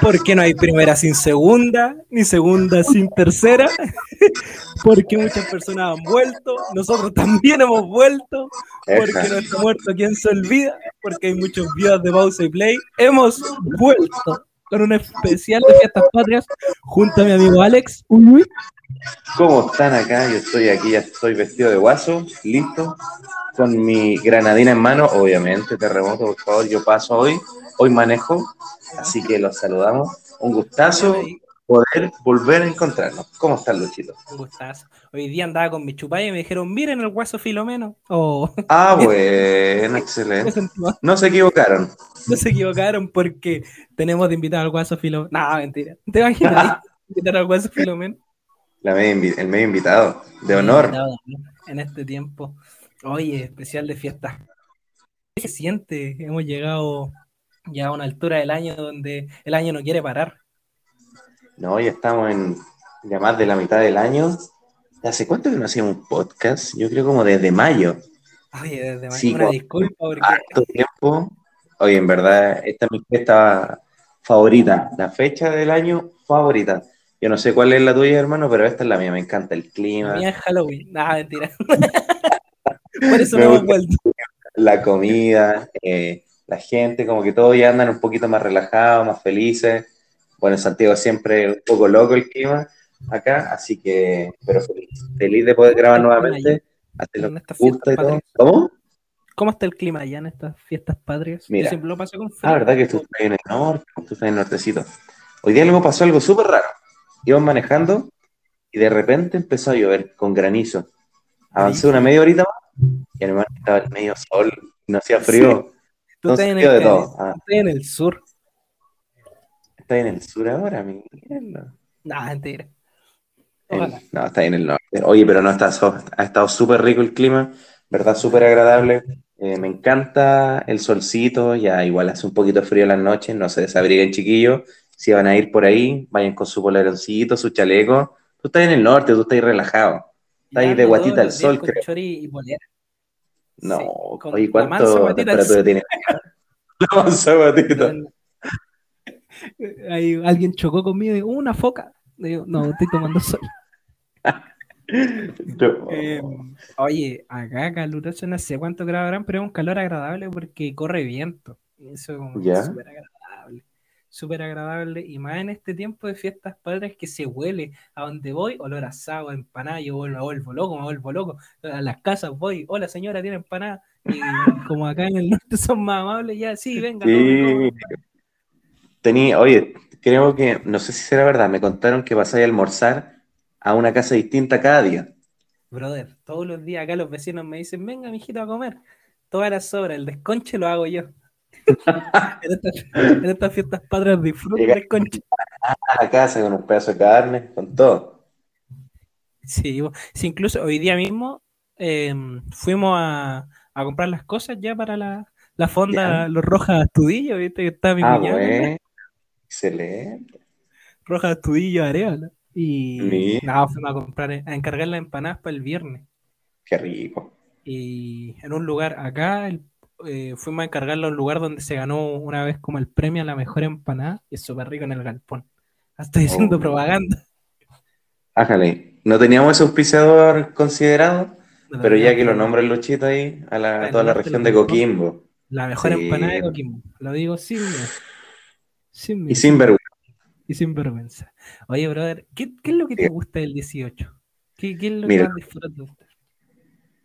Porque no hay primera sin segunda, ni segunda sin tercera. Porque muchas personas han vuelto, nosotros también hemos vuelto. Porque nuestro muerto, ¿quién se olvida? Porque hay muchos videos de pausa y play. Hemos vuelto con un especial de fiestas patrias junto a mi amigo Alex. ¿Cómo están acá? Yo estoy aquí, ya estoy vestido de guaso, listo, con mi granadina en mano, obviamente, terremoto, por favor, yo paso hoy, hoy manejo, así que los saludamos. Un gustazo poder volver a encontrarnos. ¿Cómo están, Luchito? Un gustazo. Hoy día andaba con mi chupaya y me dijeron, miren el guaso filomeno. Oh. Ah, bueno, excelente. No se equivocaron. No se equivocaron porque tenemos de invitar al guaso filomeno. No, mentira. ¿Te imaginas invitar al guaso filomeno? el medio invitado, de honor. En este tiempo. Oye, especial de fiesta. ¿Qué se siente? Hemos llegado ya a una altura del año donde el año no quiere parar. No, ya estamos en ya más de la mitad del año. ¿Hace cuánto que no hacíamos un podcast? Yo creo como desde mayo. Oye, desde mayo. una disculpa porque. tiempo. Oye, en verdad, esta es mi fiesta favorita. La fecha del año favorita. Yo no sé cuál es la tuya, hermano, pero esta es la mía. Me encanta el clima. La mía es Halloween. Nada, mentira. Por eso no hemos vuelto. La comida, eh, la gente, como que todos ya andan un poquito más relajados, más felices. Bueno, en Santiago siempre un poco loco el clima acá, así que, pero feliz, feliz de poder grabar nuevamente. ¿Cómo? ¿Cómo está el clima allá en estas fiestas patrias? Mira, siempre lo paso con frío. Ah, verdad que tú estás en el norte, tú estás en el nortecito. Hoy día me pasó algo súper raro íbamos manejando y de repente empezó a llover con granizo. Avancé una media horita más y el estaba en medio sol, no hacía frío. Tú estás en, el, todo. Ah. en el sur. ¿Estás en el sur ahora, mi No, mentira. no, está en el norte. Oye, pero no está, ha estado súper rico el clima, ¿verdad? Súper agradable. Eh, me encanta el solcito, ya igual hace un poquito frío en las noches, no se desabriguen chiquillos, si van a ir por ahí, vayan con su poleroncito, su chaleco. Tú estás en el norte, tú estás ahí relajado. Estás ahí de guatita al sol, creo. Y no, oye, ¿cuánto temperatura tiene? La mansa guatita. Ahí alguien chocó conmigo y dijo, una foca. Digo, no, estoy tomando sol. Eh, oye, acá caluroso no sé cuánto grabarán, pero es un calor agradable porque corre viento. Eso es súper agradable súper agradable y más en este tiempo de fiestas padres que se huele a donde voy, olor a asado, empanada, yo vuelvo, me vuelvo loco, me vuelvo loco, a las casas voy, hola señora, tiene empanada, y como acá en el norte son más amables, ya, sí, venga. Sí. Tenía, oye, creo que, no sé si será verdad, me contaron que vas a, almorzar a una casa distinta cada día. Brother, todos los días acá los vecinos me dicen, venga, mijito, a comer. Todas las sobras, el desconche lo hago yo en, estas, fiestas padres disfruta con A la casa con un pedazo de carne, con todo. Sí, incluso hoy día mismo em, fuimos a, comprar las cosas ya para la, fonda, los rojas astudillos, viste que está mi ah, Excelente. Rojas astudillos areola. Y nada, fuimos a comprar, a encargar las empanadas para el viernes. Qué rico. Y en un lugar acá, el eh, fuimos a encargarlo a un lugar donde se ganó una vez como el premio a la mejor empanada y es súper rico en el galpón. Estoy haciendo oh. propaganda. Ájale, no teníamos ese auspiciador considerado, pero ya que lo nombra el Luchito ahí, a, toda la región de Coquimbo. La mejor empanada de Coquimbo, lo digo sin, sin Y sin vergüenza. Y sin vergüenza. Oye, brother, ¿qué, es lo que te gusta del 18? ¿Qué, es lo que más disfrutas?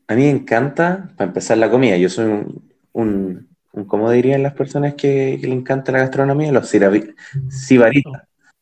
A mí me encanta, para empezar, la comida. Yo soy un, un, ¿cómo dirían las personas que, le encanta la gastronomía? Los sibaritas.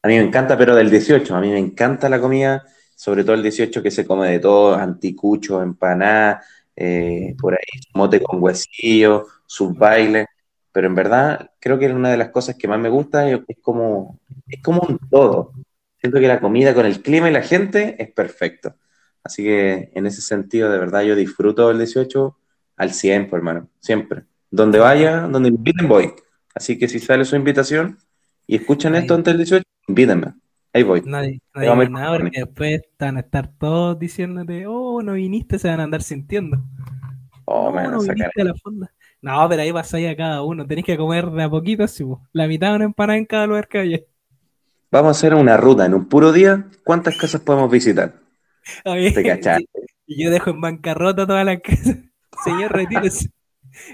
A mí me encanta, pero del 18, a mí me encanta la comida, sobre todo el 18 que se come de todo, anticucho, empanada, eh, por ahí, mote con huesillo, sus bailes, pero en verdad creo que una de las cosas que más me gusta es, como, es como un todo. Siento que la comida con el clima y la gente es perfecto. Así que en ese sentido, de verdad, yo disfruto el 18 al 100, pues, hermano, siempre. Donde vaya, donde me inviten, voy. Así que si sale su invitación y escuchan esto antes del 18, invítenme. Ahí voy. Nadie, nadie nada porque después van a estar todos diciéndote, oh, no viniste, se van a andar sintiendo. Oh, me van a sacar. la fonda. No, pero ahí pasáis a cada uno. Tenéis que comer de a poquito, sí, la mitad de una empanada en cada lugar que haya. Vamos a hacer una ruta en un puro día. ¿Cuántas casas podemos visitar? ¿Te Y yo dejo en bancarrota todas las casas. Señor, retírese.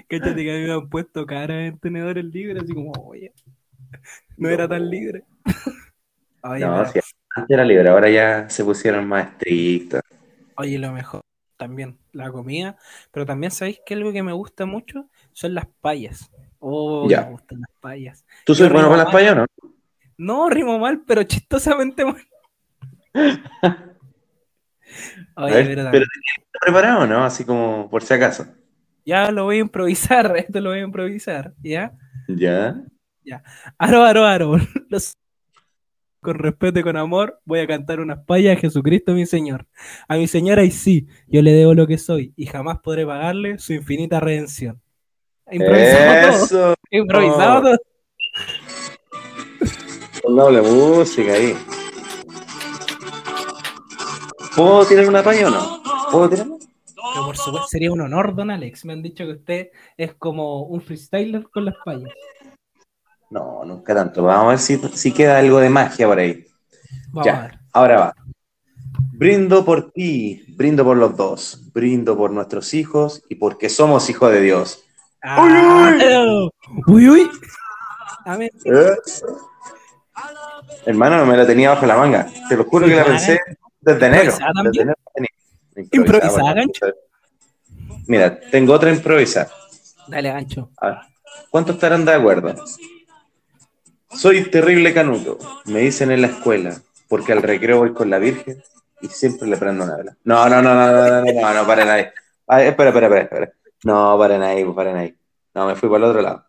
Cáchate que me han puesto cara en tenedores libres, así como, oye, no era tan libre. no, si antes era libre, ahora ya se pusieron más estrictos. Oye, lo mejor también, la comida, pero también sabéis que algo que me gusta mucho son las payas. Oh, ya. me gustan las payas. ¿Tú soy bueno con las payas o no? No, rimo mal, pero chistosamente mal. Oye, pero, pero preparado, ¿no? Así como por si acaso. Ya lo voy a improvisar, esto lo voy a improvisar, ¿ya? Ya. Ya. Aro, aro, aro. Con respeto y con amor, voy a cantar unas payas a Jesucristo mi Señor. A mi señora y sí, yo le debo lo que soy y jamás podré pagarle su infinita redención. Improvisado todo. Improvisado todo. Doble música ahí. ¿Puedo tirar una paya o no? ¿Puedo tirar? Por supuesto, sería un honor, don Alex. Me han dicho que usted es como un freestyler con las payas. No, nunca tanto. Vamos a ver si, si queda algo de magia por ahí. ya, ahora va. Brindo por ti, brindo por los dos, brindo por nuestros hijos y porque somos hijos de Dios. Ah, uy, uy, uy. Amén. ¿Eh? Hermano, no me la tenía bajo la manga. Te lo juro que la pensé desde enero. Desde enero Improvisada, gancho. Mira, tengo otra improvisada. Dale, gancho. ¿Cuántos estarán de acuerdo? Soy terrible canuto, me dicen en la escuela, porque al recreo voy con la Virgen y siempre le prendo una vela. No, no, no, no, no, no, no, no, paren ahí. espera, espera, espera, espera. No, paren ahí, paren ahí. No, me fui para el otro lado.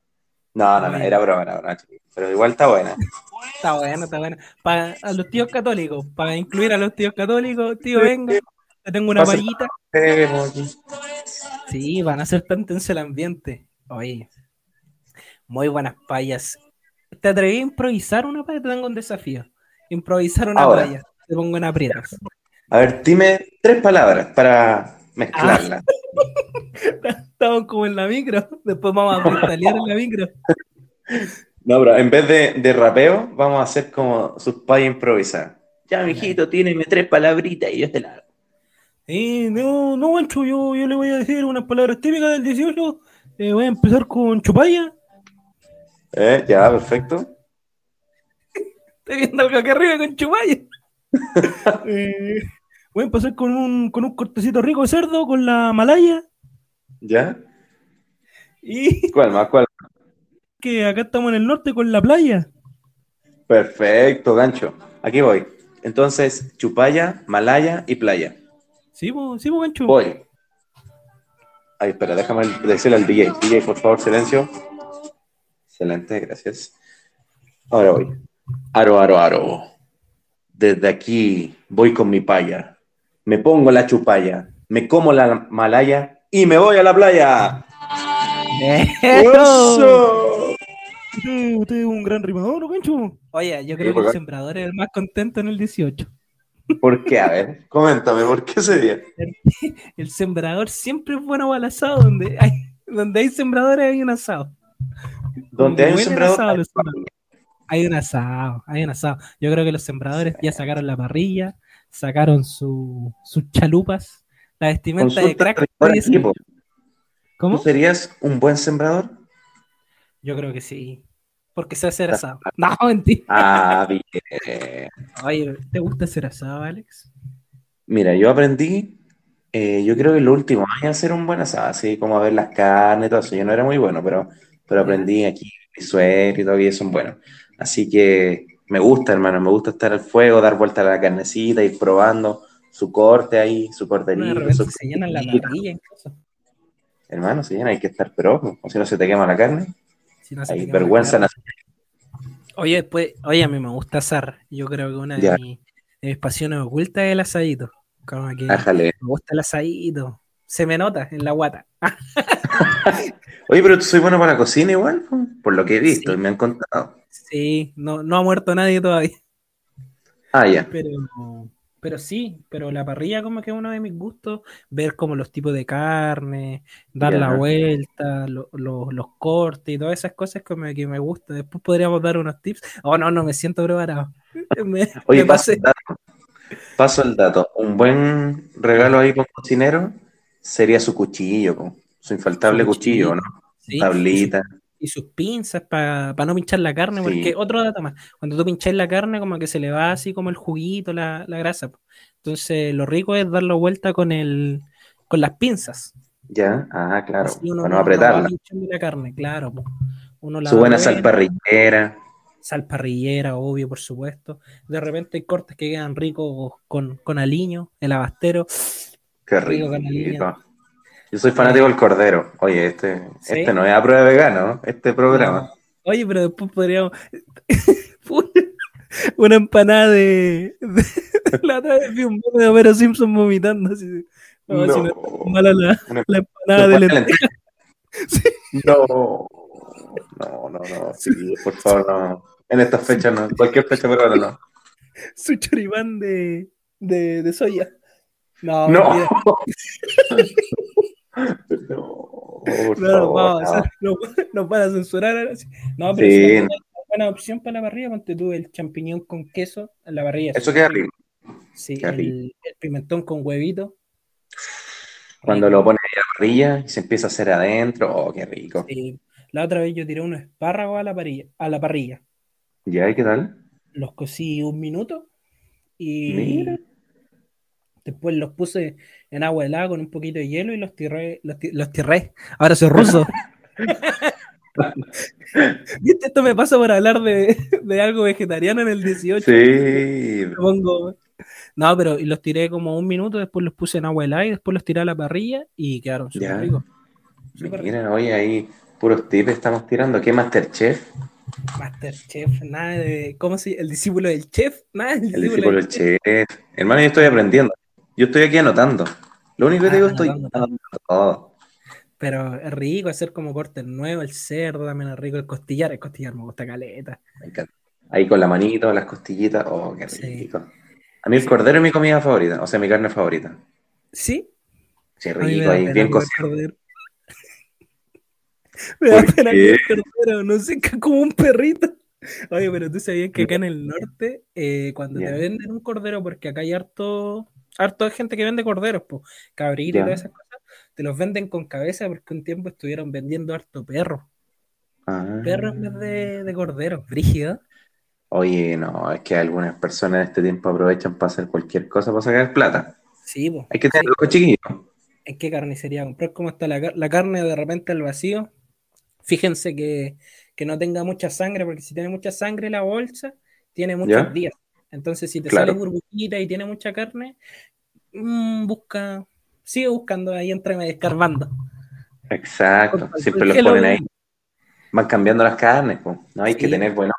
No, no, no, era broma, era broma, pero igual está buena. Está buena, está buena. Para los tíos católicos, para incluir a los tíos católicos, tío, venga, tengo una payita. Sí, van a ser tan tenso el ambiente. Oye, muy buenas payas. ¿Te atreví a improvisar una paya? Te tengo un desafío. Improvisar una paya. Te pongo en aprietos. A ver, dime tres palabras para mezclarla. Estamos como en la micro. Después vamos a mentalear en la micro. No, pero en vez de, de rapeo, vamos a hacer como sus payas improvisar. Ya, mijito, tienes tres palabritas y yo te la eh, no, no, Gancho, yo, yo le voy a decir unas palabras típicas del 18. Eh, voy a empezar con chupalla. Eh, ya, perfecto. Estoy viendo algo aquí arriba con chupalla. eh, voy a empezar con un, con un cortecito rico de cerdo con la malaya. ¿Ya? Y... ¿Cuál más? ¿Cuál? Que acá estamos en el norte con la playa. Perfecto, gancho. Aquí voy. Entonces, chupalla, malaya y playa. Sí, sí, gancho. Voy. Ay, espera, déjame decirle al DJ. DJ, por favor, silencio. Excelente, gracias. Ahora voy. Aro, aro, aro. Desde aquí voy con mi paya. Me pongo la chupalla. Me como la malaya y me voy a la playa. ¡Eso! Usted es un gran rimador, gancho. Oye, yo creo que el sembrador es el más contento en el 18. ¿Por qué? A ver, coméntame, ¿por qué ese día? El sembrador siempre es bueno para el asado. Donde hay, donde hay sembradores hay un asado. Donde hay un sembrador hay, un asado, hay un asado. Yo creo que los sembradores ya sacaron la parrilla, sacaron sus chalupas, la vestimenta de crack. ¿Cómo? ¿Tú serías un buen sembrador? Yo creo que sí porque sé hacer asado. No, mentira. Ah, bien. Oye, ¿te gusta hacer asado, Alex? Mira, yo aprendí, eh, yo creo que los últimos años a hacer un buen asado, así como a ver las carnes y todo eso. Yo no era muy bueno, pero, pero aprendí aquí, mi suegro y todo, y son buenos. Así que me gusta, hermano, me gusta estar al fuego, dar vuelta a la carnecita, ir probando su corte ahí, su cortería. Su... se llenan la parrilla incluso. Hermano, se llena, hay que estar pero, o si no se te quema la carne. Hay vergüenza Oye, pues, oye, a mí me gusta asar. Yo creo que una de, mis, pasiones ocultas es el asadito. Como que me gusta el asadito. Se me nota en la guata. oye, pero tú soy bueno para la cocina igual, por lo que he visto y me han contado. Sí, no, no ha muerto nadie todavía. Ah, ya. Pero, Pero sí, pero la parrilla como que es uno de mis gustos, ver como los tipos de carne, dar la vuelta, los cortes y todas esas cosas como que me gusta. Después podríamos dar unos tips. Oh, no, no me siento preparado. Oye, paso, el dato. paso el dato. Un buen regalo ahí con cocinero sería su cuchillo, su infaltable cuchillo, ¿no? Tablita y sus pinzas para no pinchar la carne, porque otro dato más, cuando tú pinchas la carne como que se le va así como el juguito, la, grasa. Entonces lo rico es darlo vuelta con el con las pinzas. Ya, ah, claro, para no apretarla. la carne, claro. Uno la Su buena salparrillera. Salparrillera, obvio, por supuesto. De repente hay cortes que quedan ricos con, con aliño, el abastero. Qué rico. Yo soy fanático del cordero. Oye, este, este no es a prueba vegano, este programa. Oye, pero después podríamos. una empanada de. la otra vez vi un de Homero Simpson vomitando. Así. No, no, si no mala la, la empanada de lenteja. No, no, no, no. Sí, por favor, no. En estas fechas no. Cualquier fecha, pero ahora no. Su choribán de, de, de soya. No, no. No, no, no, van a censurar ahora. No, pero sí. es una buena opción para la parrilla. Ponte tú el champiñón con queso en la parrilla. Eso queda rico. Sí, el, pimentón con huevito. Cuando lo pones en la parrilla y se empieza a hacer adentro, oh, qué rico. Sí. La otra vez yo tiré unos espárragos a la parrilla. A la parrilla. ¿Ya? ¿Y qué tal? Los cocí un minuto y Mira. Después los puse en agua helada con un poquito de hielo y los tiré. Los, tiré. Ahora soy ruso. ¿Viste? Esto me pasa por hablar de, algo vegetariano en el 18. Sí. No, pero los tiré como un minuto, después los puse en agua helada y después los tiré a la parrilla y quedaron súper ricos. Miren, hoy ahí puros tips estamos tirando. ¿Qué Masterchef? Masterchef, nada de. ¿Cómo se El discípulo del chef, nada. El, discípulo, del chef. Hermano, yo estoy aprendiendo. Yo estoy aquí anotando. Lo único que te digo ah, estoy anotando todo. Pero es rico hacer como corte nuevo, el cerdo también es rico, el costillar, el costillar me gusta caleta. Me encanta. Ahí con la manito, las costillitas, oh, qué rico. A mí el cordero es mi comida favorita, o sea, mi carne favorita. ¿Sí? Sí, rico, ahí bien cocido. Me da pena que el cordero, no sé, como un perrito. Oye, pero tú sabías que acá en el norte, eh, cuando te venden un cordero, porque acá hay harto harto de gente que vende corderos, pues, cabritos y todas esas cosas, te los venden con cabeza porque un tiempo estuvieron vendiendo harto perro. Ah. Perro en vez de, de corderos, brígido. Oye, no, es que algunas personas en este tiempo aprovechan para hacer cualquier cosa para sacar plata. Sí, pues. Hay que tener sí. chiquillos. ¿En qué carnicería comprar? ¿Cómo está la, la, carne de repente al vacío? Fíjense que, que, no tenga mucha sangre, porque si tiene mucha sangre la bolsa, tiene muchos días. Entonces, si te sale burbujita y tiene mucha carne, mmm, busca, sigue buscando ahí entre escarbando. Exacto, siempre los ponen ahí. Van cambiando las carnes, pues. no hay que tener bueno.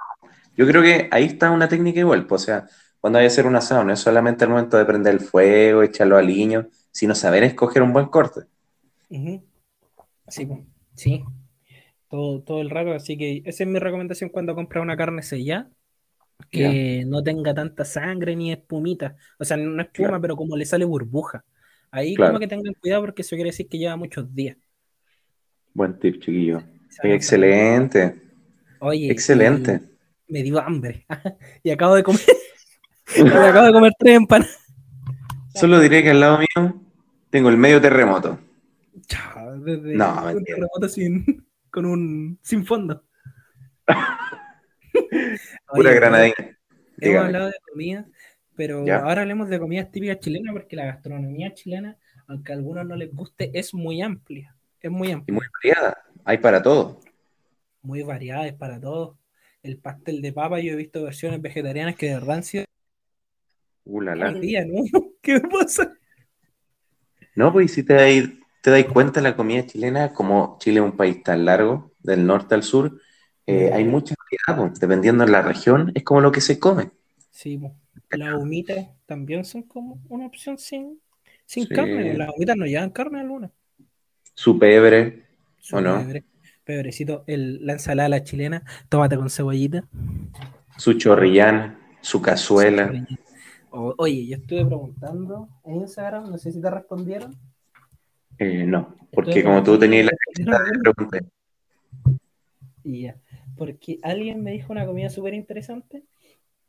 Yo creo que ahí está una técnica igual, pues, o sea, cuando hay que hacer un asado, no es solamente el momento de prender el fuego, echarlo al liño, sino saber escoger un buen corte. Sí, sí. Todo, todo el rato, así que esa es mi recomendación cuando compras una carne sellada que no tenga tanta sangre ni espumita. O sea, no espuma, pero como le sale burbuja. Ahí como que tengan cuidado porque eso quiere decir que lleva muchos días. Buen tip, chiquillo. Excelente. Oye. Excelente. Me dio hambre. y acabo de comer. acabo de comer tres empanadas. Solo diré que al lado mío tengo el medio terremoto. Chao, no, un terremoto sin, con un sin fondo. Pura granadina. Hemos hablado de comida, pero ahora hablemos de comidas típicas chilenas porque la gastronomía chilena, aunque a algunos no les guste, es muy amplia. Es muy amplia. Y muy variada. Hay para todo. Muy variada, es para todo. El pastel de papa, yo he visto versiones vegetarianas que de sido. Uh, la, la. Día, ¿no? ¿Qué pasa? No, pues si te dais, te dais cuenta, la comida chilena, como Chile es un país tan largo, del norte al sur, eh, hay mucha variedad, dependiendo de la región, es como lo que se come. Sí, las humitas también son como una opción sin, sin carne. Las humitas no llevan carne alguna. Su pebre, ¿o no? Pebrecito, el, la ensalada la chilena, tómate con cebollita. Su chorrillán, su cazuela. oye, yo estuve preguntando en Instagram, no sé si te respondieron. Eh, no, porque como tú tenías la pregunté. Y ya, porque alguien me dijo una comida súper interesante.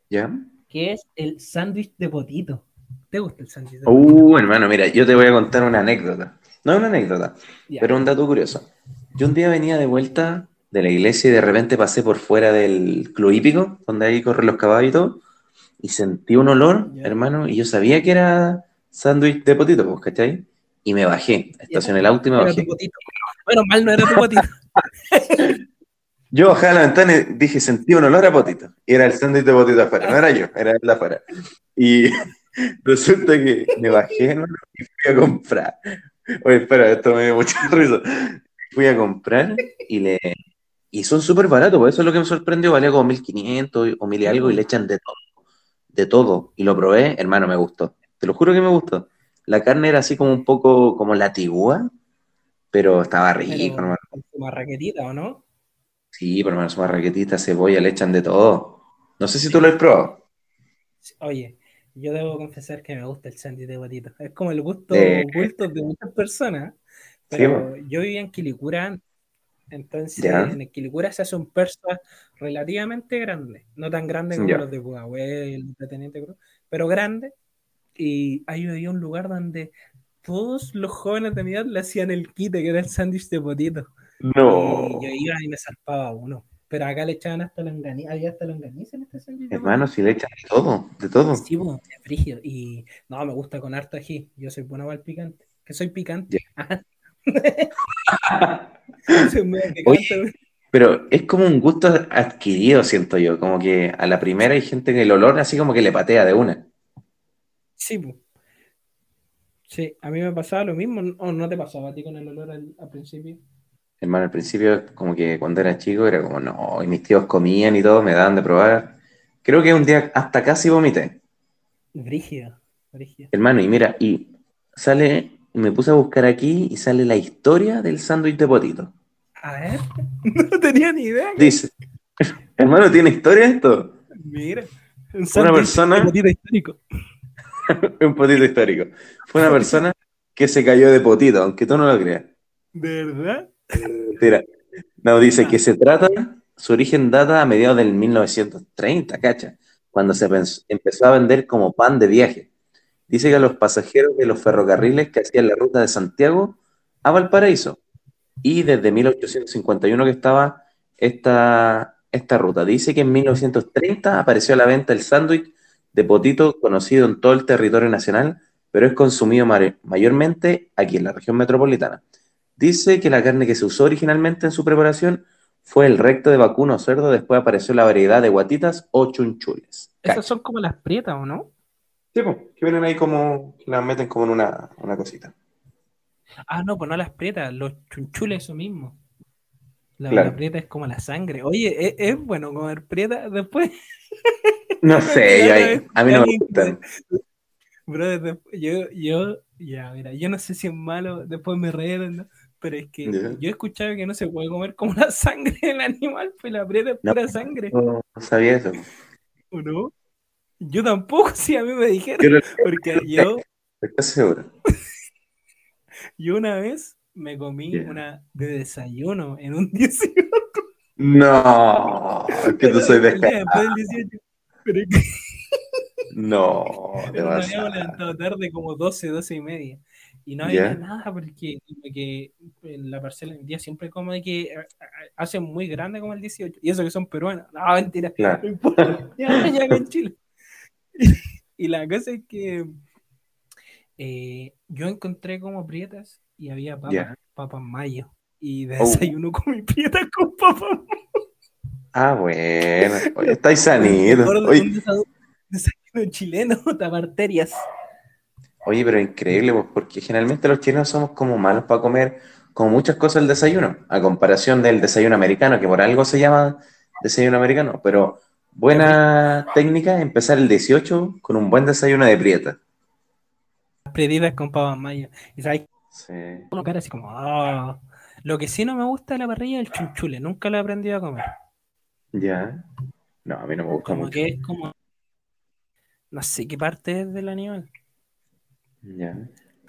¿Ya? Que es el sándwich de potito. ¿Te gusta el sándwich de potito? Uh, hermano, mira, yo te voy a contar una anécdota. No una anécdota, pero un dato curioso. Yo un día venía de vuelta de la iglesia y de repente pasé por fuera del club hípico, donde ahí corren los caballos y todo, y sentí un olor, hermano, y yo sabía que era sándwich de potito, pues, ¿cachai? Y me bajé, estacioné el auto y me bajé. Bueno, mal no era tu potito. yo bajé a la ventana y dije, sentí un olor a potito. Y era el sándwich de potito afuera, no era yo, era el de afuera. Y resulta que me bajé y fui a comprar. Oye, espera, esto me dio mucha risa. Fui a comprar y le y son súper baratos, por eso es lo que me sorprendió, valía como 1500 o mil y algo y le echan de todo, de todo. Y lo probé, hermano, me gustó. Te lo juro que me gustó. La carne era así como un poco como la tigua, pero estaba rico, hermano. Su marraquetita, ¿o no? Sí, pero su marraquetita, cebolla, le echan de todo. No sé si tú lo has probado. Oye, yo debo confesar que me gusta el sándwich de botito. Es como el gusto oculto de muchas personas. Pero yo vivía en Quilicura entonces, en Equilicura se hace un persa relativamente grande, no tan grande como los de Pudahuel, de Teniente Cruz, pero grande. Y ahí había un lugar donde todos los jóvenes de mi edad le hacían el quite, que era el sándwich de potito. No. Y yo iba y me salpaba uno. Pero acá le echaban hasta longaniza, había hasta longaniza en este sándwich. Hermano, si le echan de todo, de todo. Sí, pues, frígido. Y no, me gusta con harto ají. Yo soy bueno para el picante. Que soy picante. pero es como un gusto adquirido, siento yo, como que a la primera hay gente que el olor así como que le patea de una. Sí, sí, a mí me pasaba lo mismo, ¿o no te pasaba a ti con el olor al, principio? Hermano, al principio como que cuando era chico era como, no, y mis tíos comían y todo, me daban de probar. Creo que un día hasta casi vomité. Brígido, brígido. Hermano, y mira, y sale me puse a buscar aquí y sale la historia del sándwich de potito. A ver, no tenía ni idea. Dice, hermano, ¿tiene historia esto? Mira, un una persona. Un potito histórico. un potito histórico. Fue una persona que se cayó de potito, aunque tú no lo creas. ¿De verdad? Mira, no, dice que se trata, su origen data a mediados del 1930, cacha, cuando se empezó a vender como pan de viaje. Dice que a los pasajeros de los ferrocarriles que hacían la ruta de Santiago a Valparaíso. Y desde 1851 que estaba esta, esta ruta. Dice que en 1930 apareció a la venta el sándwich de potito conocido en todo el territorio nacional, pero es consumido mayormente aquí en la región metropolitana. Dice que la carne que se usó originalmente en su preparación fue el recto de vacuno o cerdo, después apareció la variedad de guatitas o chunchules. Esas son como las prietas, ¿o no? Sí, pues, que vienen ahí como, las meten como en una, cosita. Ah, no, pues no las prietas, los chunchules eso mismo. La, prieta es como la sangre. Oye, ¿es, bueno comer prieta después? No sé, a mí no me gusta. Bro, yo, yo, ya, mira, yo no sé si es malo, después me reíron, ¿no? Pero es que yo he escuchado que no se puede comer como la sangre del animal, pues la prieta es pura sangre. No, no sabía eso. ¿O no? Yo tampoco, si a mí me dijeron. porque yo. ¿Estás seguro? yo una vez me comí una de desayuno en un 18. No, es que tú soy de Después del 18. Pero que... No, te vas me habíamos levantado tarde, como 12, 12 y media. Y no había nada porque que en la parcela en día siempre como de que eh, hacen muy grande como el 18. Y eso que son peruanos. No, mentira. Ya, ya en Chile. y la cosa es que eh, yo encontré como prietas y había papas, papas mayo. Y oh. desayuno comí prietas con papas Ah, bueno. estáis sanitos. Desayuno chileno, taparterias. Oye, pero increíble, pues, porque generalmente los chilenos somos como malos para comer como muchas cosas el desayuno, a comparación del desayuno americano, que por algo se llama desayuno americano, pero Buena técnica, empezar el 18 con un buen desayuno de prieta. Prietitas con pavas mayo. Y sabes, sí. cara así como, ah". Lo que sí no me gusta de la parrilla es el chunchule, nunca lo he aprendido a comer. Ya. No, a mí no me gusta como mucho. que es como No sé qué parte es del animal. Ya.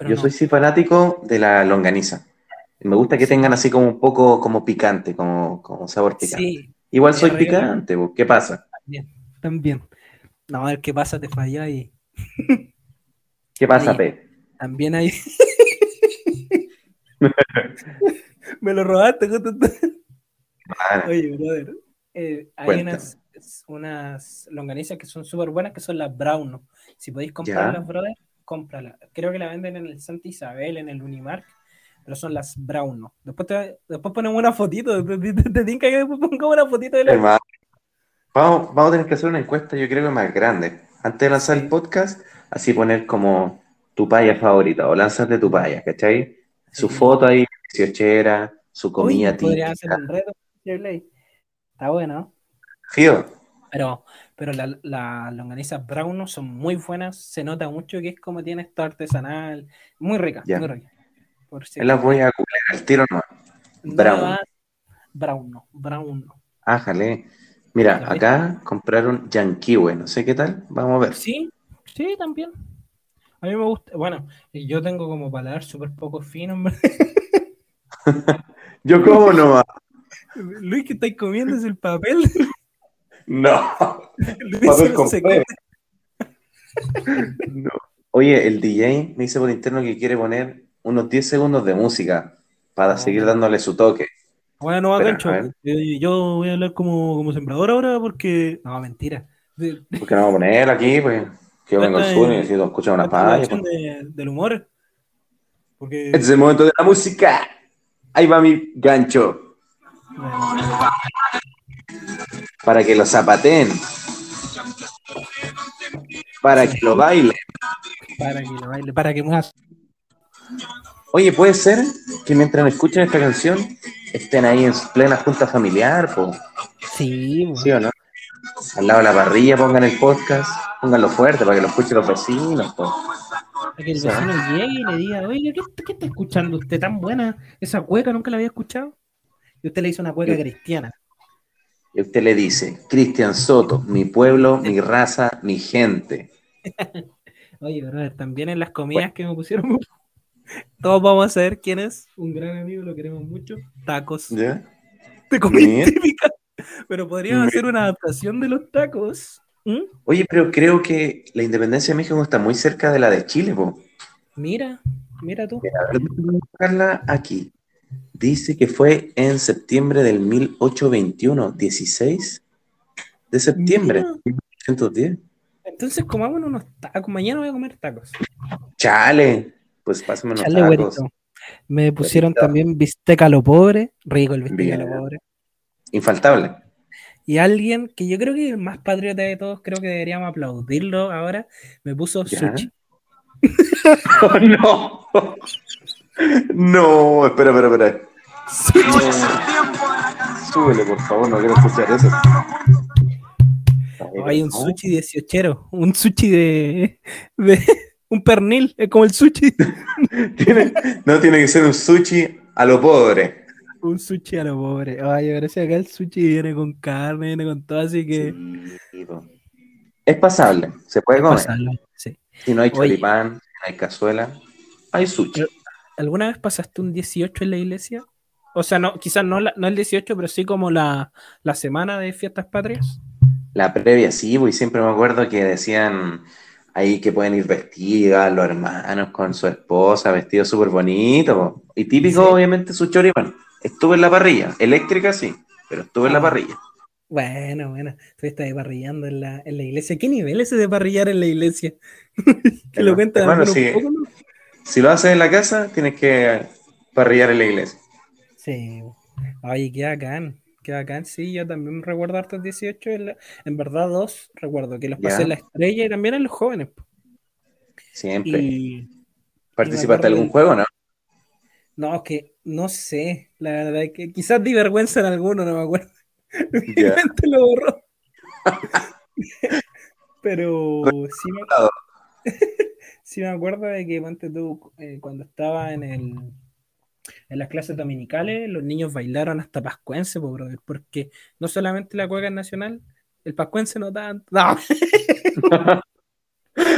Yo soy sí fanático de la longaniza. Me gusta que tengan así como un poco como picante, como, como sabor picante. Igual soy picante, ¿qué pasa? También, también. No, a ver qué pasa, te falló ahí. ¿Qué pasa, P? También hay. Me lo robaste, Oye, brother. Eh, hay unas, unas, longanizas que son súper buenas que son las Brown. Si podéis comprarlas, brother, cómpralas. Creo que la venden en el Santa Isabel, en el Unimark pero son las brown, ¿no? Después, después ponemos una fotito, te, te, que después pongamos una fotito de la... Vamos, vamos a tener que hacer una encuesta, yo creo que más grande. Antes de lanzar el podcast, así poner como tu paya favorita, o de tu paya, ¿cachai? Su foto ahí, era su comida típica. Podría hacer un reto, Está bueno. Fío. Pero, pero las la longanizas brown son muy buenas, se nota mucho que es como tiene esto artesanal, muy rica, muy rica. Por la voy a culear al tiro no. Brown. brown no, brown no. Ájale. Mira, acá compraron Yanquiwe, no sé qué tal, vamos a ver. Sí, sí, también. A mí me gusta, bueno, yo tengo como paladar súper poco fino, yo como no Luis, ¿qué estáis comiendo? ¿Es el papel? No. papel con no. Oye, el DJ me dice por interno que quiere poner unos 10 segundos de música para seguir dándole su toque. Bueno, no, yo voy a hablar como, como sembrador ahora porque. No, mentira. Porque no vamos a poner aquí, pues. Que yo vengo al sur y necesito escuchar una página. Pues. del humor. Porque... Este es el momento de la música. Ahí va mi gancho. Para que lo zapateen. Para que lo bailen. Para que lo baile, para que más. Oye, puede ser que mientras me escuchen esta canción estén ahí en plena junta familiar, po. Sí, ¿Sí o no? Al lado de la parrilla pongan el podcast, pónganlo fuerte para que lo escuchen los vecinos, po. Para que el vecino llegue y le diga, oye, ¿qué, está escuchando usted tan buena? Esa cueca nunca la había escuchado. Y usted le hizo una cueca cristiana. Y usted le dice, Cristian Soto, mi pueblo, mi raza, mi gente. Oye, verdad, también en las comidas que me pusieron todos vamos a saber quién es. Un gran amigo, lo queremos mucho. Tacos. ¿Ya? De comida típica. Pero podríamos hacer una adaptación de los tacos. ¿Mm? Oye, pero creo que la independencia de México está muy cerca de la de Chile, po. Mira, mira tú. a ver, buscarla aquí. Dice que fue en septiembre del 1821, 16 de septiembre, 1810. Entonces comamos unos tacos. Mañana voy a comer tacos. Chale. Pues pásame unos tacos. Me pusieron también bisteca a lo pobre. Rico el bisteca a lo pobre. Infaltable. Y alguien que yo creo que es el más patriota de todos, creo que deberíamos aplaudirlo ahora, me puso sushi. oh, no. No, espera, espera, espera. Súbele, por favor, no quiero escuchar eso. Hay un sushi 18, un sushi de, de, un pernil, es como el sushi. no tiene que ser un sushi a lo pobre. Un sushi a lo pobre. Ay, parece acá el sushi viene con carne, viene con todo, así que. es pasable, se puede comer. Si no hay choripán, no hay cazuela, hay sushi. ¿Alguna vez pasaste un 18 en la iglesia? O sea, no, quizás no, no el 18, pero sí como la, la semana de fiestas patrias. La previa, sí, y siempre me acuerdo que decían ahí que pueden ir vestidas, los hermanos con su esposa, vestidos súper bonitos. Y típico, obviamente, su choripán. Estuve en la parrilla, eléctrica sí, pero estuve en la ah. parrilla. Bueno, bueno, tú estás parrillando en la, en la iglesia. ¿Qué nivel es de parrillar en la iglesia? que lo cuentas bueno, si, si lo haces en la casa, tienes que parrillar en la iglesia. Sí. Ay, qué bacán. Qué bacán, sí, yo también recuerdo hartos 18, en, verdad dos, recuerdo que los pasé en la estrella y también en los jóvenes. Siempre. ¿Participaste en algún juego, no? No, es que no sé, la verdad es que quizás di vergüenza en alguno, no me acuerdo. Mi mente lo borró. Pero sí me, sí me acuerdo de que tú, eh, cuando estaba en el en las clases dominicales los niños bailaron hasta pascuense, porque no solamente la cueca es nacional, el pascuense no tanto.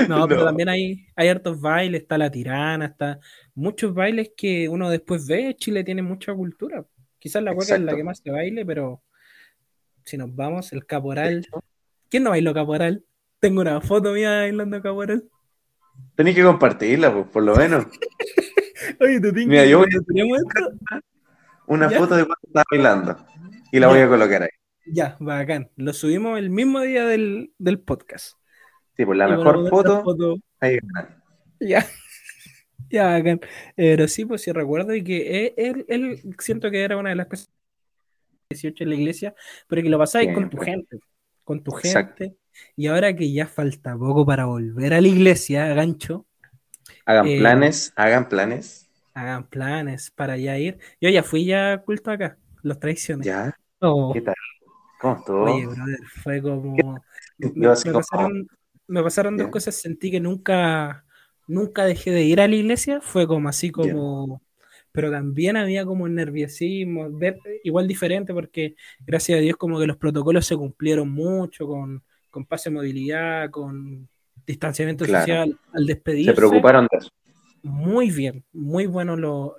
No, pero también hay, hay hartos bailes, está la tirana, está muchos bailes que uno después ve. Chile tiene mucha cultura. Quizás la hueca es la que más se baile, pero si nos vamos, el caporal. ¿Quién no bailó caporal? Tengo una foto mía bailando caporal. Tenéis que compartirla, pues, por lo menos. Oye, ¿tú tienes Mira, yo voy a una foto de cuando estaba bailando y la voy a colocar ahí. Ya, bacán. Lo subimos el mismo día del, del podcast. Sí, pues la mejor foto, ahí Ya. ya, bacán. Pero sí, pues sí recuerdo y que él, él, siento que era una de las cosas 18 en la iglesia, pero que lo pasáis con tu gente. Con tu gente. Y ahora que ya falta poco para volver a la iglesia, gancho. Hagan eh, planes, hagan planes. Hagan planes para ya ir. Yo ya fui ya culto acá, los traiciones. Ya. Oh. ¿Qué tal? ¿Cómo estuvo? Oye, brother, fue como. Me, pasaron, me pasaron dos cosas. Sentí que nunca, nunca dejé de ir a la iglesia. Fue como así como. Pero también había como nerviosismo, igual diferente, porque gracias a Dios, como que los protocolos se cumplieron mucho con, con pase de movilidad, con distanciamiento social al despedirse. Se preocuparon de eso. Muy bien, muy bueno lo,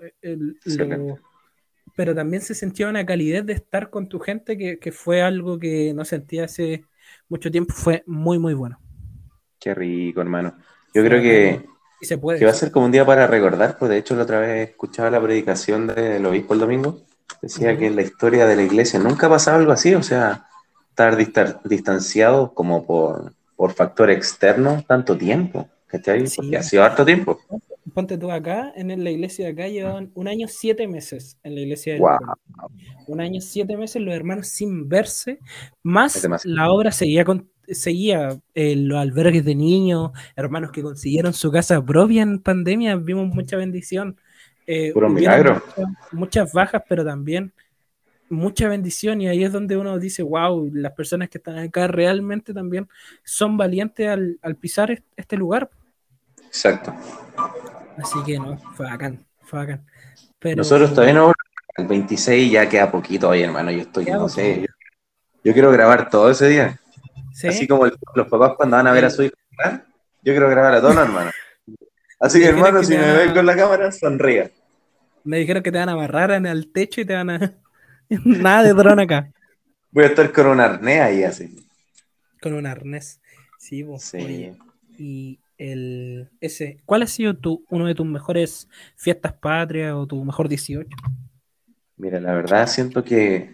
pero también se sentía una calidez de estar con tu gente que, fue algo que no sentía hace mucho tiempo, fue muy, muy bueno. Qué rico, hermano. Yo creo que, se puede, que va a ser como un día para recordar, pues de hecho la otra vez escuchaba la predicación del obispo el domingo, decía que en la historia de la iglesia nunca ha pasado algo así, o sea, estar distanciado como por, por factor externo tanto tiempo, ¿cachai? Porque ha sido harto tiempo. Ponte tú acá, en la iglesia de acá llevan un año siete meses en la iglesia de wow. Un año siete meses los hermanos sin verse, más la obra seguía con, seguía eh, los albergues de niños, hermanos que consiguieron su casa propia en pandemia, vimos mucha bendición. Eh, Puro milagro. muchas bajas, pero también mucha bendición y ahí es donde uno dice, wow, las personas que están acá realmente también son valientes al, pisar este lugar. Exacto. Así que no, fue bacán, fue bacán. Pero, Nosotros todavía no, el 26 ya queda poquito ahí, hermano, yo estoy, no sé, yo, quiero grabar todo ese día. Así como los papás cuando van a ver a su hijo, yo quiero grabar a todos, hermano. Así que, hermano, si me ven con la cámara, sonría. Me dijeron que te van a amarrar en el techo y te van a Nada de dron acá. Voy a estar con un arnés ahí así. Con un arnés. Sí, vos. y el ese, ¿cuál ha sido tu, uno de tus mejores fiestas patrias o tu mejor 18? Mira, la verdad siento que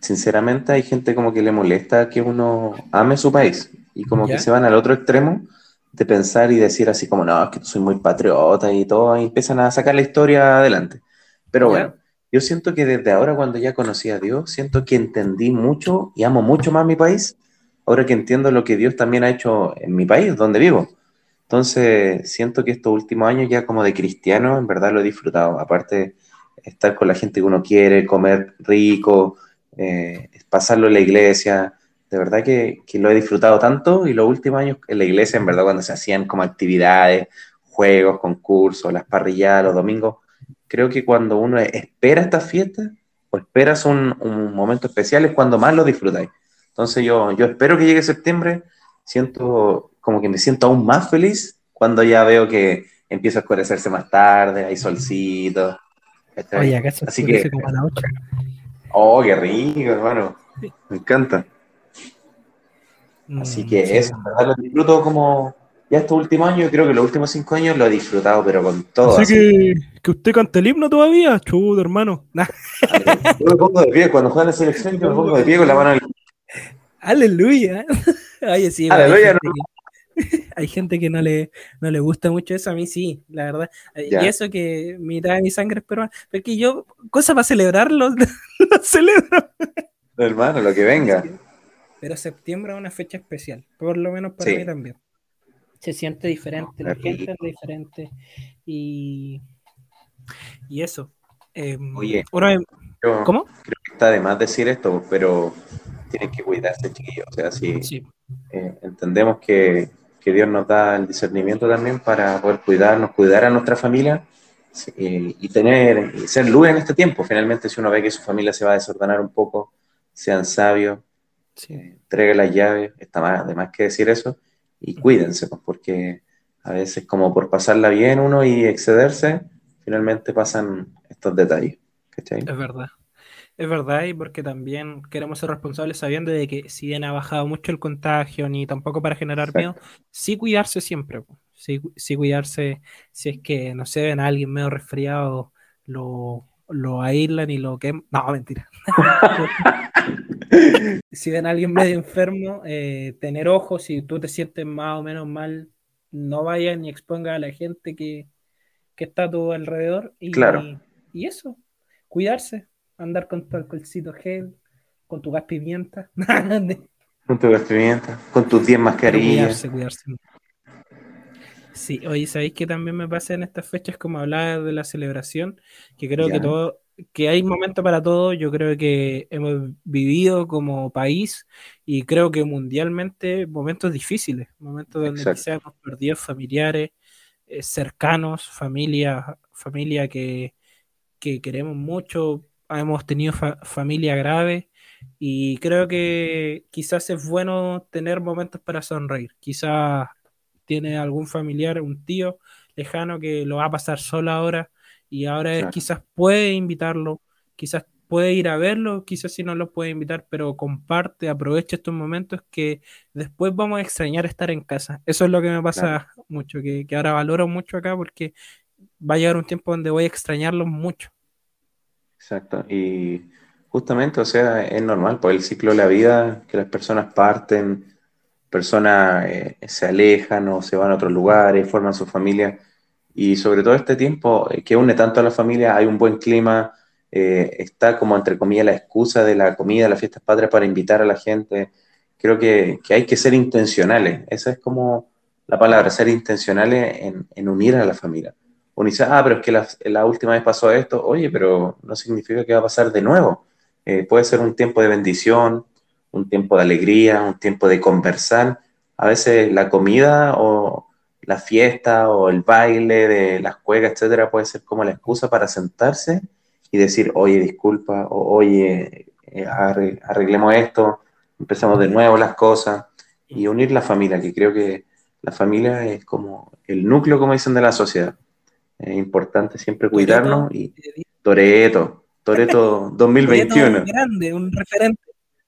sinceramente hay gente como que le molesta que uno ame su país y como que se van al otro extremo de pensar y decir así como, no, es que soy muy patriota y todo, y empiezan a sacar la historia adelante. Pero bueno, yo siento que desde ahora, cuando ya conocí a Dios, siento que entendí mucho y amo mucho más mi país, ahora que entiendo lo que Dios también ha hecho en mi país, donde vivo. Entonces, siento que estos últimos años ya como de cristiano, en verdad lo he disfrutado. Aparte, estar con la gente que uno quiere, comer rico, eh, pasarlo en la iglesia, de verdad que, que, lo he disfrutado tanto y los últimos años en la iglesia, en verdad, cuando se hacían como actividades, juegos, concursos, las parrilladas, los domingos, creo que cuando uno espera esta fiesta o esperas un, momento especial es cuando más lo disfrutáis. Entonces yo, yo espero que llegue septiembre, siento como que me siento aún más feliz cuando ya veo que empieza a oscurecerse más tarde, hay solcito. Oye, acá se Así que, como a la 8. Oh, qué rico, hermano. Me encanta. Así mm, que eso, en verdad lo disfruto como, ya estos últimos años, creo que los últimos cinco años lo he disfrutado, pero con todo. Así, Que, que usted canta el himno todavía, chudo, hermano. Yo me pongo de pie, cuando juegan la selección, yo me pongo de pie con la mano en el... Aleluya. Oye, sí, Aleluya, hay, gente que, no le, no le gusta mucho eso, a mí sí, la verdad. Y eso que mitad de mi sangre es peruana, porque yo, cosa para celebrarlo, lo celebro. Hermano, lo que venga. Pero septiembre es una fecha especial, por lo menos para mí también se siente diferente, la gente es diferente y, y eso. Em, Oye, ¿cómo? Creo que está de más decir esto, pero tienen que cuidarse, chiquillos. O sea, si eh, entendemos que, que, Dios nos da el discernimiento también para poder cuidarnos, cuidar a nuestra familia y tener y ser luz en este tiempo. Finalmente, si uno ve que su familia se va a desordenar un poco, sean sabios, sí. Eh, entregue las llaves, está más, de más que decir eso y cuídense, pues, porque a veces como por pasarla bien uno y excederse, finalmente pasan estos detalles. Es verdad. Es verdad, y porque también queremos ser responsables sabiendo de que si bien ha bajado mucho el contagio, ni tampoco para generar miedo, sí cuidarse siempre, sí, sí, cuidarse si es que, no sé, ven a alguien medio resfriado, lo, lo aíslan y lo queman. No, mentira. si ven a alguien medio enfermo, eh, tener ojos, si tú te sientes más o menos mal, no vayas ni exponga a la gente que, está a tu alrededor. Y, claro. y eso, cuidarse, andar con tu alcoholcito gel, con tu gas pimienta. con tu gas pimienta, con tus 10 mascarillas. Cuidarse, cuidarse. Sí, oye, ¿sabéis que también me pasa en estas fechas como hablar de la celebración? Que creo que todo, que hay momentos para todo, yo creo que hemos vivido como país y creo que mundialmente momentos difíciles, momentos donde quizás hemos perdido familiares eh, cercanos, familia, familia que, que queremos mucho, hemos tenido familia grave y creo que quizás es bueno tener momentos para sonreír. Quizás tiene algún familiar, un tío lejano que lo va a pasar solo ahora y ahora quizás puede invitarlo, quizás puede ir a verlo, quizás si no lo puede invitar, pero comparte, aprovecha estos momentos que después vamos a extrañar estar en casa. Eso es lo que me pasa mucho, que, que ahora valoro mucho acá porque va a llegar un tiempo donde voy a extrañarlos mucho. Exacto. Y justamente, o sea, es normal, por pues, el ciclo de la vida, que las personas parten, personas eh, se alejan o se van a otros lugares, forman su familia. Y sobre todo este tiempo eh, que une tanto a la familia, hay un buen clima, eh, está como entre comillas la excusa de la comida, las fiestas patrias para invitar a la gente. Creo que, hay que ser intencionales. Esa es como la palabra, ser intencionales en, unir a la familia uno dice, ah, pero es que la, última vez pasó esto, oye, pero no significa que va a pasar de nuevo. Eh, puede ser un tiempo de bendición, un tiempo de alegría, un tiempo de conversar. A veces la comida o la fiesta o el baile de las cuegas, etcétera, puede ser como la excusa para sentarse y decir, oye, disculpa, o oye, eh, arreglemos esto, empezamos de nuevo las cosas y unir la familia, que creo que la familia es como el núcleo, como dicen, de la sociedad. Es importante siempre cuidarnos y Toreto, Toreto 2021. un grande, un referente.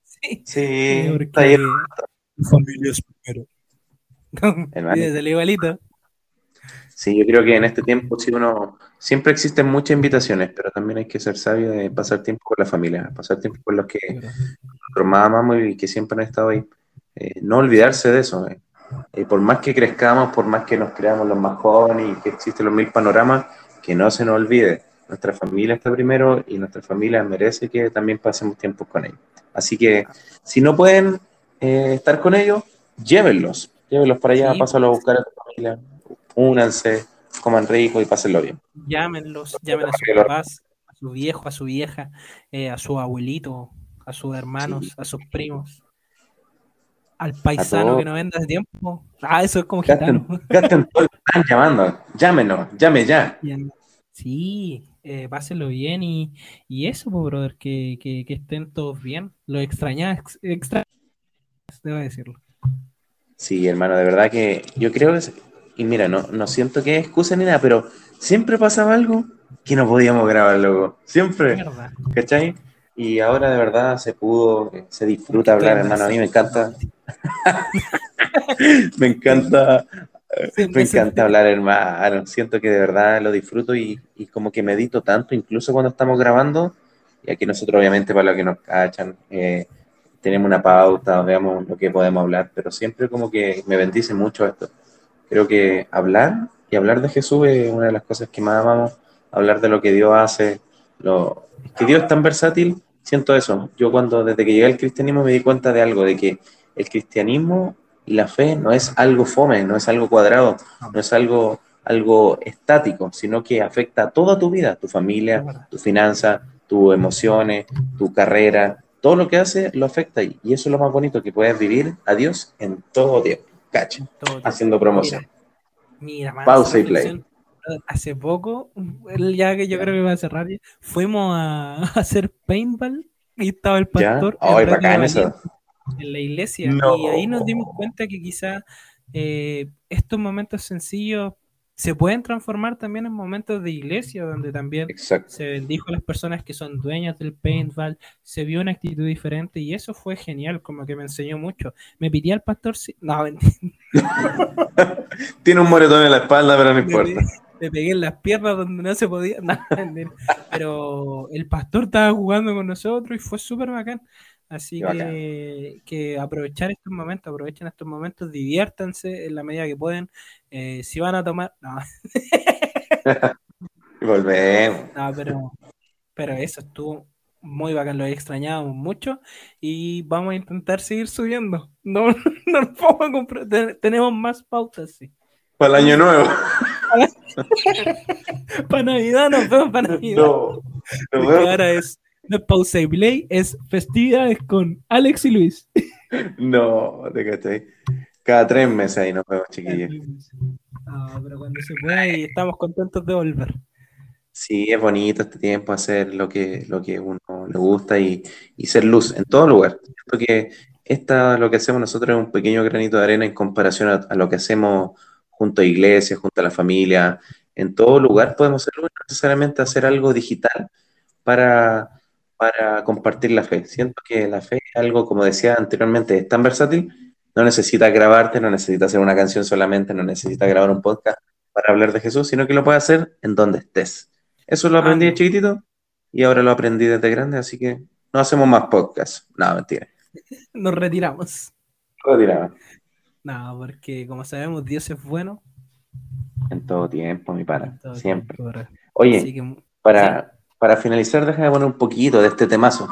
Sí, sí está ahí. Familia es primero. Desde el igualito. Sí, yo creo que en este tiempo sí uno siempre existen muchas invitaciones, pero también hay que ser sabio de pasar tiempo con la familia, pasar tiempo con los que nosotros más amamos y que siempre han estado ahí. Eh, no olvidarse de eso. Eh. Eh, por más que crezcamos, por más que nos creamos los más jóvenes y que existen los mil panoramas, que no se nos olvide, nuestra familia está primero y nuestra familia merece que también pasemos tiempo con ellos. Así que si no pueden estar con ellos, llévenlos, llévenlos para allá, pásalos a buscar a tu familia, únanse, coman rico y pásenlo bien. Llámenlos, llamen a sus papás, a su viejo, a su vieja, eh, a su abuelito, a sus hermanos, a sus primos al paisano que no venda hace tiempo. Ah, eso es como gitano. Gasten todo están llamando. Llámenos, llame ya. Sí, eh, pásenlo bien y, y eso, pues, brother, que, que, que, estén todos bien. Lo extrañas, extra, debo decirlo. Sí, hermano, de verdad que yo creo que, y mira, no, no siento que excusa ni nada, pero siempre pasaba algo que no podíamos grabar, luego. Siempre. ¿Cachai? Y ahora de verdad se pudo, se disfruta hablar, hermano. A mí me encanta. me encanta. me encanta hablar, hermano. Siento que de verdad lo disfruto y, y, como que medito tanto, incluso cuando estamos grabando. Y aquí nosotros, obviamente, para los que nos cachan, eh, tenemos una pauta, veamos lo que podemos hablar, pero siempre como que me bendice mucho esto. Creo que hablar y hablar de Jesús es una de las cosas que más amamos, hablar de lo que Dios hace, lo, es que Dios es tan versátil, siento eso. Yo cuando desde que llegué al cristianismo me di cuenta de algo, de que el cristianismo y la fe no es algo fome, no es algo cuadrado, no es algo, algo estático, sino que afecta a toda tu vida, tu familia, tu finanza, tus emociones, tu carrera, todo lo que hace lo afecta y, y eso es lo más bonito, que puedes vivir a Dios en todo tiempo, cacha, haciendo promoción. Mira, Pausa y play. hace poco, ya que yo creo que va a cerrar, fuimos a, hacer paintball y estaba el pastor en, la iglesia. Y ahí nos dimos cuenta que quizá eh, estos momentos sencillos se pueden transformar también en momentos de iglesia, donde también se bendijo a las personas que son dueñas del paintball, se vio una actitud diferente y eso fue genial, como que me enseñó mucho. Me pidí al pastor, si... no, Tiene un moretón en la espalda, pero no importa. Le, pegué en las piernas donde no se podía, pero el pastor estaba jugando con nosotros y fue súper bacán. Así que, que, aprovechar estos momentos, aprovechen estos momentos, diviértanse en la medida que pueden. Eh, si van a tomar, no. Volvemos. No, pero, pero eso estuvo muy bacán, lo he extrañado mucho y vamos a intentar seguir subiendo. No, no comprar, tenemos más pautas, sí. Para el año nuevo. para Navidad nos vemos para Navidad. No, no ahora es no y play, es festividades con Alex y Luis. No, te caché. Cada tres meses ahí nos vemos, chiquillos. No, pero cuando se pueda y estamos contentos de volver. Sí, es bonito este tiempo hacer lo que, lo que uno le gusta y, ser luz en todo lugar. Porque esta, lo que hacemos nosotros es un pequeño granito de arena en comparación a, lo que hacemos junto a iglesias, junto a la familia. En todo lugar podemos ser luz, necesariamente hacer algo digital para, para compartir la fe. Siento que la fe es algo, como decía anteriormente, es tan versátil, no necesita grabarte, no necesita hacer una canción solamente, no necesita grabar un podcast para hablar de Jesús, sino que lo puede hacer en donde estés. Eso lo aprendí de chiquitito y ahora lo aprendí desde grande, así que no hacemos más podcasts. No, mentira. Nos retiramos. Retiramos. No, porque como sabemos, Dios es bueno. En todo tiempo, mi pana. Siempre. Oye, para, para finalizar, déjame poner un poquito de este temazo.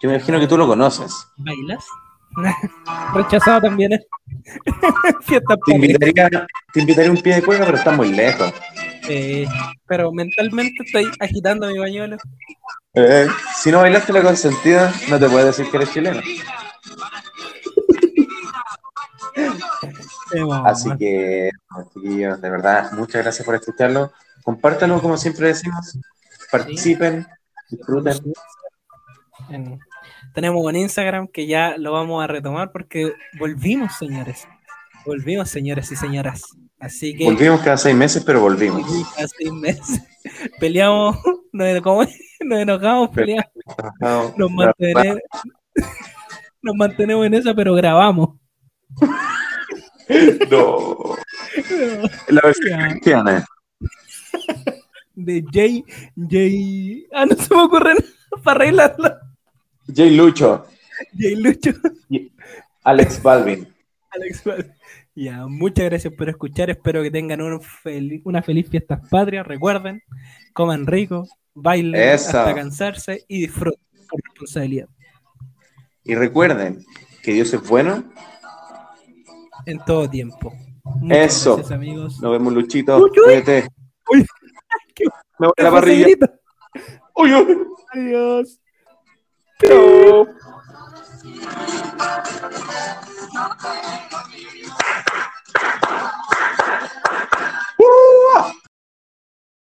Yo me imagino que tú lo conoces. ¿Bailas? Rechazado también ¿eh? te, invitaría, te invitaría un pie de cuerda, pero está muy lejos. pero mentalmente estoy agitando mi bañuelo. Eh, si no bailaste la consentida, no te puedes decir que eres chileno. Así que, chiquillos, de verdad, muchas gracias por escucharlo. Compártanlo como siempre decimos participen, disfruten. tenemos un Instagram que ya lo vamos a retomar porque volvimos, señores. Volvimos, señores y señoras. Así que. Volvimos cada seis meses, pero volvimos. Cada seis meses. Peleamos, nos, enojamos, peleamos. Nos mantenemos, nos mantenemos en eso, pero grabamos. No. La versión cristiana de Jay, Jay, ah, no se me ocurre nada para arreglarlo. Jay Lucho. Jay Lucho. Alex Balvin. Alex Balvin. Ya, muchas gracias por escuchar. Espero que tengan un una feliz fiesta patria. Recuerden, coman rico, bailen hasta cansarse y disfruten con responsabilidad. Y recuerden que Dios es bueno en todo tiempo. Eso. Gracias, amigos. Nos vemos, Luchito. Cuídate. Me voy a la barriga. Uy, uy. Adiós. Chao. Uh -huh.